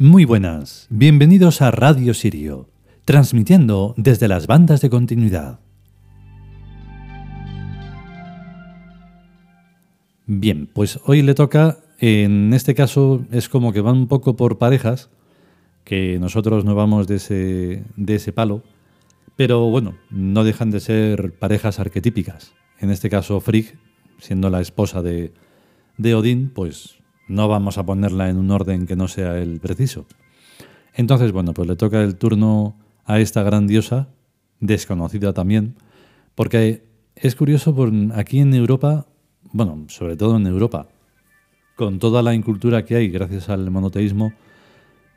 Muy buenas, bienvenidos a Radio Sirio, transmitiendo desde las bandas de continuidad. Bien, pues hoy le toca, en este caso es como que van un poco por parejas, que nosotros no vamos de ese, de ese palo, pero bueno, no dejan de ser parejas arquetípicas. En este caso, Frigg, siendo la esposa de, de Odín, pues no vamos a ponerla en un orden que no sea el preciso. Entonces, bueno, pues le toca el turno a esta gran diosa, desconocida también, porque es curioso, por aquí en Europa, bueno, sobre todo en Europa, con toda la incultura que hay gracias al monoteísmo,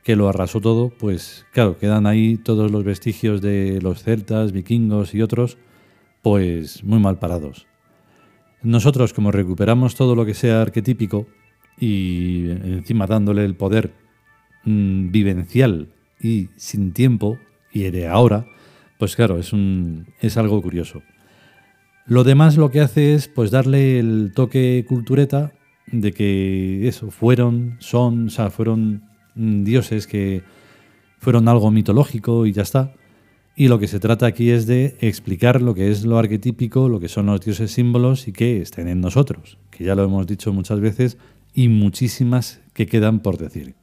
que lo arrasó todo, pues claro, quedan ahí todos los vestigios de los celtas, vikingos y otros, pues muy mal parados. Nosotros, como recuperamos todo lo que sea arquetípico y encima dándole el poder mm, vivencial y sin tiempo y de ahora, pues claro, es, un, es algo curioso. Lo demás lo que hace es pues darle el toque cultureta de que eso, fueron, son, o sea, fueron mm, dioses que fueron algo mitológico y ya está. Y lo que se trata aquí es de explicar lo que es lo arquetípico, lo que son los dioses símbolos y que estén en nosotros, que ya lo hemos dicho muchas veces y muchísimas que quedan por decir.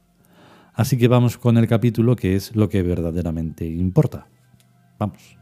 Así que vamos con el capítulo que es lo que verdaderamente importa. Vamos.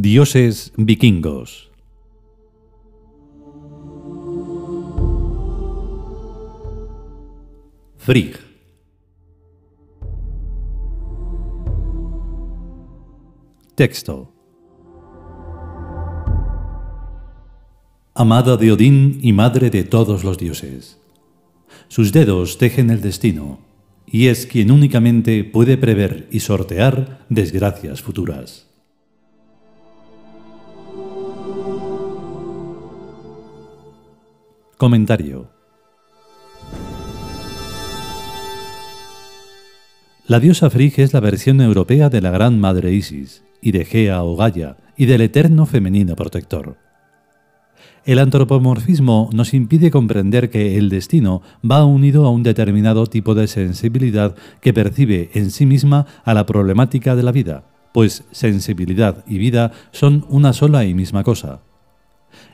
Dioses vikingos. Frigg. Texto. Amada de Odín y madre de todos los dioses. Sus dedos tejen el destino, y es quien únicamente puede prever y sortear desgracias futuras. Comentario. La diosa Frigg es la versión europea de la gran madre Isis, y de Gea o Gaia, y del eterno femenino protector. El antropomorfismo nos impide comprender que el destino va unido a un determinado tipo de sensibilidad que percibe en sí misma a la problemática de la vida, pues sensibilidad y vida son una sola y misma cosa.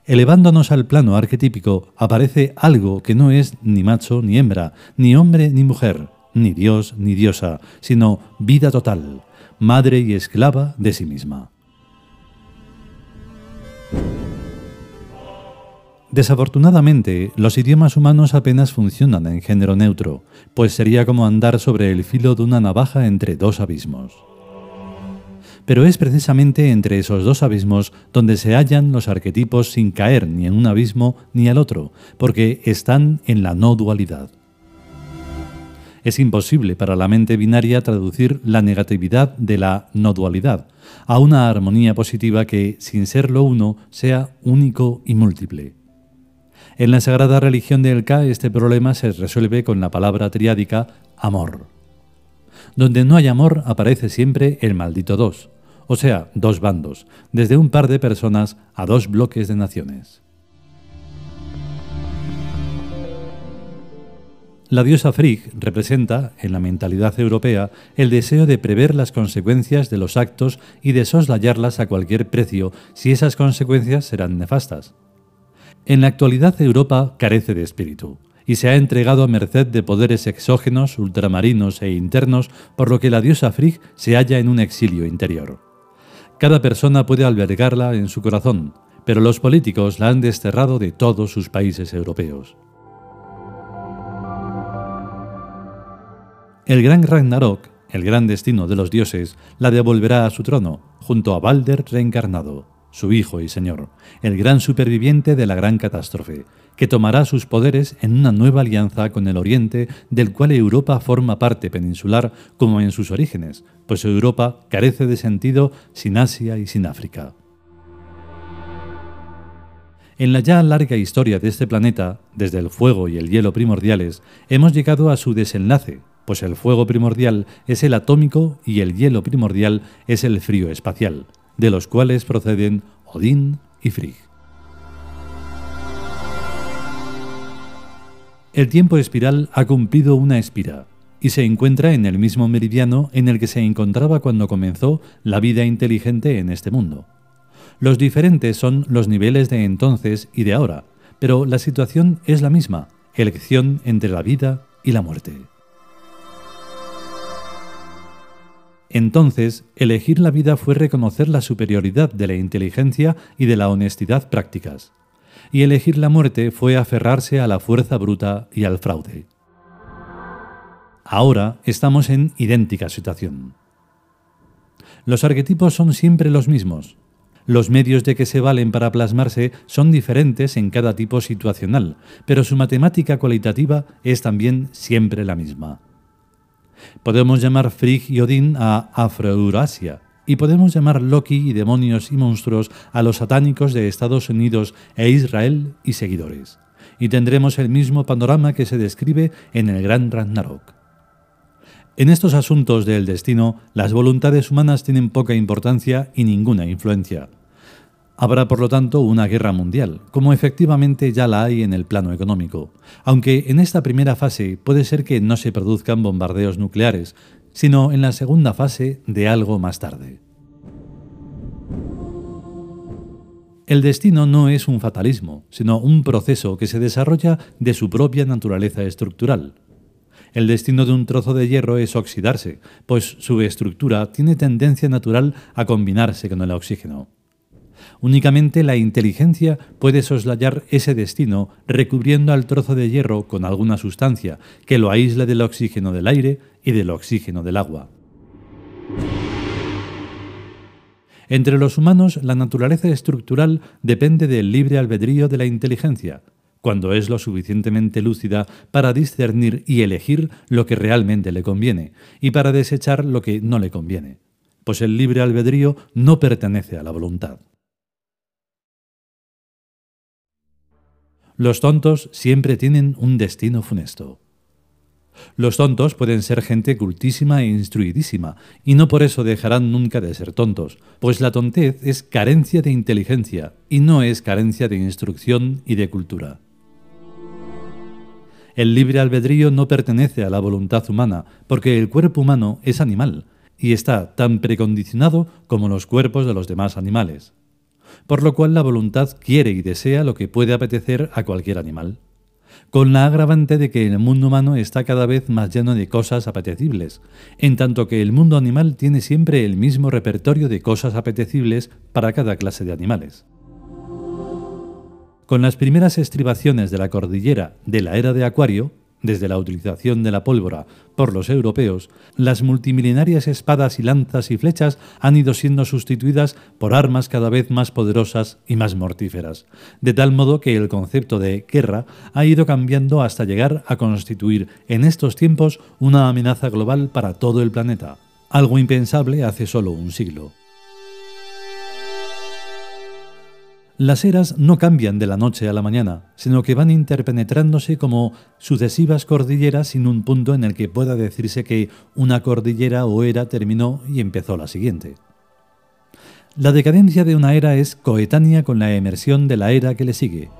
Elevándonos al plano arquetípico, aparece algo que no es ni macho ni hembra, ni hombre ni mujer, ni dios ni diosa, sino vida total, madre y esclava de sí misma. Desafortunadamente, los idiomas humanos apenas funcionan en género neutro, pues sería como andar sobre el filo de una navaja entre dos abismos pero es precisamente entre esos dos abismos donde se hallan los arquetipos sin caer ni en un abismo ni al otro, porque están en la no dualidad. Es imposible para la mente binaria traducir la negatividad de la no dualidad a una armonía positiva que, sin ser lo uno, sea único y múltiple. En la sagrada religión del Ka este problema se resuelve con la palabra triádica amor. Donde no hay amor aparece siempre el maldito dos, o sea, dos bandos, desde un par de personas a dos bloques de naciones. La diosa Frigg representa, en la mentalidad europea, el deseo de prever las consecuencias de los actos y de soslayarlas a cualquier precio si esas consecuencias serán nefastas. En la actualidad Europa carece de espíritu y se ha entregado a merced de poderes exógenos, ultramarinos e internos, por lo que la diosa Frigg se halla en un exilio interior. Cada persona puede albergarla en su corazón, pero los políticos la han desterrado de todos sus países europeos. El gran Ragnarok, el gran destino de los dioses, la devolverá a su trono, junto a Balder reencarnado su hijo y señor, el gran superviviente de la gran catástrofe, que tomará sus poderes en una nueva alianza con el Oriente, del cual Europa forma parte peninsular como en sus orígenes, pues Europa carece de sentido sin Asia y sin África. En la ya larga historia de este planeta, desde el fuego y el hielo primordiales, hemos llegado a su desenlace, pues el fuego primordial es el atómico y el hielo primordial es el frío espacial, de los cuales proceden Odín y Frigg. El tiempo espiral ha cumplido una espira y se encuentra en el mismo meridiano en el que se encontraba cuando comenzó la vida inteligente en este mundo. Los diferentes son los niveles de entonces y de ahora, pero la situación es la misma, elección entre la vida y la muerte. Entonces, elegir la vida fue reconocer la superioridad de la inteligencia y de la honestidad prácticas y elegir la muerte fue aferrarse a la fuerza bruta y al fraude. Ahora estamos en idéntica situación. Los arquetipos son siempre los mismos. Los medios de que se valen para plasmarse son diferentes en cada tipo situacional, pero su matemática cualitativa es también siempre la misma. Podemos llamar Frigg y Odín a Afroeurasia, y podemos llamar Loki y demonios y monstruos a los satánicos de Estados Unidos e Israel y seguidores. Y tendremos el mismo panorama que se describe en el Gran Ragnarok. En estos asuntos del destino, las voluntades humanas tienen poca importancia y ninguna influencia. Habrá, por lo tanto, una guerra mundial, como efectivamente ya la hay en el plano económico, aunque en esta primera fase puede ser que no se produzcan bombardeos nucleares, sino en la segunda fase de algo más tarde. El destino no es un fatalismo, sino un proceso que se desarrolla de su propia naturaleza estructural. El destino de un trozo de hierro es oxidarse, pues su estructura tiene tendencia natural a combinarse con el oxígeno. Únicamente la inteligencia puede soslayar ese destino recubriendo al trozo de hierro con alguna sustancia que lo aísle del oxígeno del aire y del oxígeno del agua. Entre los humanos, la naturaleza estructural depende del libre albedrío de la inteligencia, cuando es lo suficientemente lúcida para discernir y elegir lo que realmente le conviene, y para desechar lo que no le conviene, pues el libre albedrío no pertenece a la voluntad. Los tontos siempre tienen un destino funesto. Los tontos pueden ser gente cultísima e instruidísima, y no por eso dejarán nunca de ser tontos, pues la tontez es carencia de inteligencia y no es carencia de instrucción y de cultura. El libre albedrío no pertenece a la voluntad humana, porque el cuerpo humano es animal, y está tan precondicionado como los cuerpos de los demás animales por lo cual la voluntad quiere y desea lo que puede apetecer a cualquier animal, con la agravante de que el mundo humano está cada vez más lleno de cosas apetecibles, en tanto que el mundo animal tiene siempre el mismo repertorio de cosas apetecibles para cada clase de animales. Con las primeras estribaciones de la cordillera de la era de Acuario, desde la utilización de la pólvora por los europeos, las multimilenarias espadas y lanzas y flechas han ido siendo sustituidas por armas cada vez más poderosas y más mortíferas, de tal modo que el concepto de guerra ha ido cambiando hasta llegar a constituir en estos tiempos una amenaza global para todo el planeta, algo impensable hace solo un siglo. Las eras no cambian de la noche a la mañana, sino que van interpenetrándose como sucesivas cordilleras sin un punto en el que pueda decirse que una cordillera o era terminó y empezó la siguiente. La decadencia de una era es coetánea con la emersión de la era que le sigue,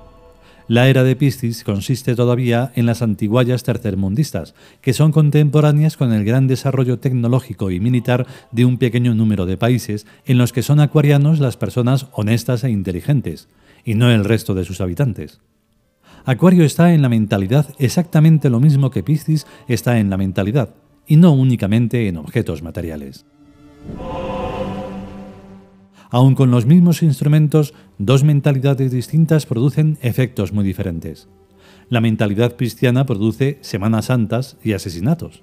la era de Piscis consiste todavía en las antiguallas tercermundistas, que son contemporáneas con el gran desarrollo tecnológico y militar de un pequeño número de países en los que son acuarianos las personas honestas e inteligentes, y no el resto de sus habitantes. Acuario está en la mentalidad exactamente lo mismo que Piscis está en la mentalidad, y no únicamente en objetos materiales. Aun con los mismos instrumentos, dos mentalidades distintas producen efectos muy diferentes. La mentalidad cristiana produce Semanas Santas y asesinatos.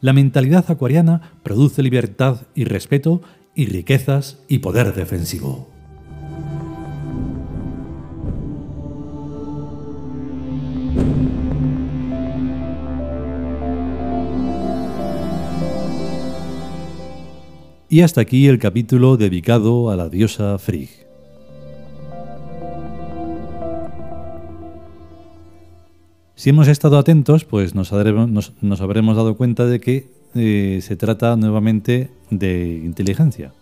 La mentalidad acuariana produce libertad y respeto y riquezas y poder defensivo. Y hasta aquí el capítulo dedicado a la diosa Frigg. Si hemos estado atentos, pues nos, habremos, dado cuenta de que eh, se trata nuevamente de inteligencia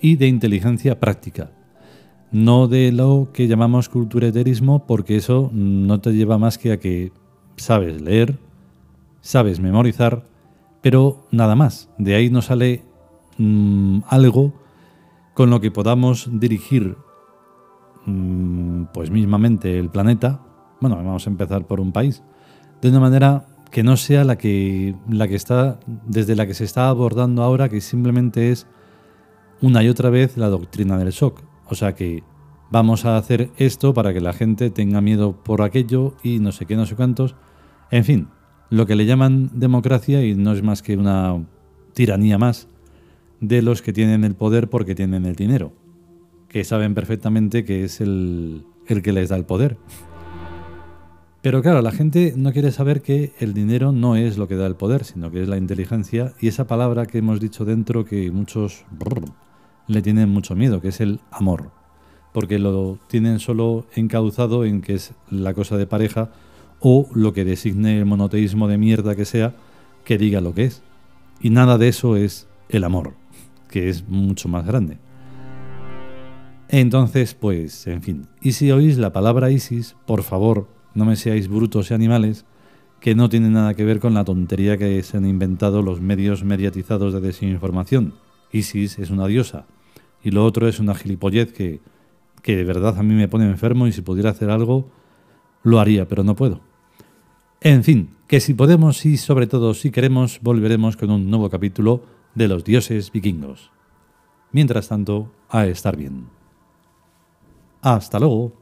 y de inteligencia práctica, no de lo que llamamos cultureterismo, porque eso no te lleva más que a que sabes leer, sabes memorizar, pero nada más. De ahí no sale Mm, algo con lo que podamos dirigir mm, pues mismamente el planeta, bueno, vamos a empezar por un país, de una manera que no sea la que, la que está, desde la que se está abordando ahora, que simplemente es una y otra vez la doctrina del shock. O sea que vamos a hacer esto para que la gente tenga miedo por aquello y no sé qué, no sé cuántos. En fin, lo que le llaman democracia y no es más que una tiranía más de los que tienen el poder porque tienen el dinero, que saben perfectamente que es el, el que les da el poder. Pero claro, la gente no quiere saber que el dinero no es lo que da el poder, sino que es la inteligencia y esa palabra que hemos dicho dentro que muchos le tienen mucho miedo, que es el amor, porque lo tienen solo encauzado en que es la cosa de pareja o lo que designe el monoteísmo de mierda que sea, que diga lo que es. Y nada de eso es el amor que es mucho más grande. Entonces, pues, en fin, y si oís la palabra ISIS, por favor, no me seáis brutos y animales, que no tiene nada que ver con la tontería que se han inventado los medios mediatizados de desinformación. ISIS es una diosa, y lo otro es una gilipollez que, que de verdad a mí me pone enfermo y si pudiera hacer algo, lo haría, pero no puedo. En fin, que si podemos y sobre todo si queremos, volveremos con un nuevo capítulo de los dioses vikingos. Mientras tanto, a estar bien. Hasta luego.